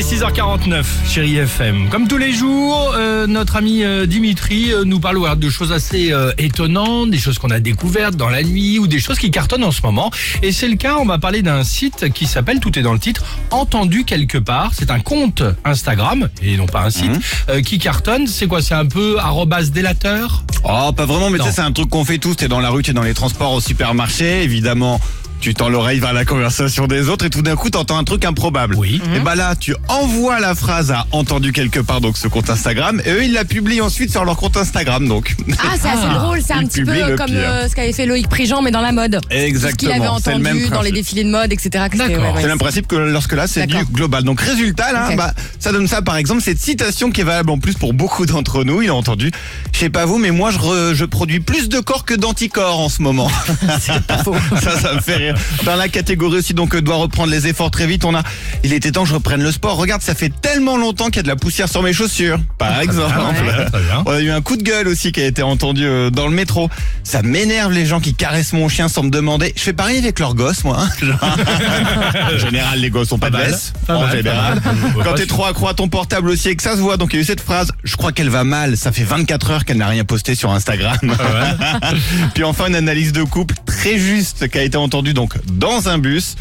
6h49, chérie FM. Comme tous les jours, euh, notre ami euh, Dimitri euh, nous parle de choses assez étonnantes, des choses qu'on a découvertes dans la nuit ou des choses qui cartonnent en ce moment. Et c'est le cas, on va parler d'un site qui s'appelle, tout est dans le titre, Entendu quelque part. C'est un compte Instagram, et non pas un site, euh, qui cartonne. C'est quoi C'est un peu arrobas délateur? Oh, pas vraiment, mais tu sais, c'est un truc qu'on fait tous. T'es dans la rue, t'es dans les transports, au supermarché, évidemment. Tu tends l'oreille vers la conversation des autres et tout d'un coup t'entends un truc improbable. Oui. Et bah là, tu envoies la phrase à entendu quelque part, donc ce compte Instagram, et eux ils la publient ensuite sur leur compte Instagram, donc. Ah, c'est assez Ah, drôle, c'est un petit peu comme euh, ce qu'avait fait Loïc Prigent, mais dans la mode. Tout ce qu'il avait Exactement, c'est le entendu même dans les défilés de mode, etc. ouais, ouais. C'est le même principe que lorsque là c'est du global. Donc résultat là, bah, ça donne ça par exemple cette citation qui est valable en plus pour beaucoup d'entre nous. Il a entendu. Je sais pas vous, mais moi je, re- je produis plus de corps que d'anticorps en ce moment. ça, ça me fait rire. Dans la catégorie aussi donc euh, doit reprendre les efforts très vite. On a. Il était temps que je reprenne le sport. Regarde, ça fait tellement longtemps qu'il y a de la poussière sur mes chaussures. Par exemple. Ouais, très bien. On a eu un coup de gueule aussi qui a été entendu euh, dans le métro. Ça m'énerve les gens qui caressent mon chien sans me demander. Je fais pareil avec leurs gosses, moi. hein. en général, les gosses ont pas, Pas de. Pas En mal, général. Quand t'es trop accro à ton portable aussi et que ça se voit, donc il y a eu cette phrase. Je crois qu'elle va mal. Ça fait 24 heures qu'elle n'a rien posté sur Instagram. Puis enfin une analyse de couple très juste qui a été entendue donc dans un bus.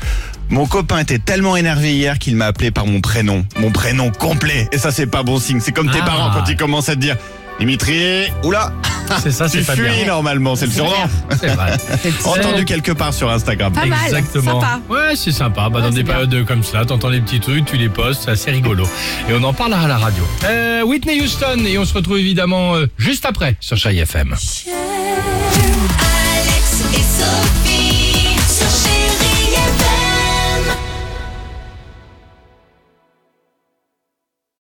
Mon copain était tellement énervé hier qu'il m'a appelé par mon prénom, mon prénom complet. Et ça c'est pas bon signe. C'est comme tes Ah. parents quand ils commencent à te dire Dimitri, oula, C'est ça, tu c'est pas fuis bien. normalement, c'est le surnom. C'est vrai. Entendu quelque part sur Instagram. Pas mal, Exactement. sympa. Ouais, c'est sympa. Bah, dans des périodes comme ça, t'entends les petits trucs, tu les postes, c'est assez rigolo. Et on en parlera à la radio. Euh, Whitney Houston, et on se retrouve évidemment euh, juste après sur Chai FM. Share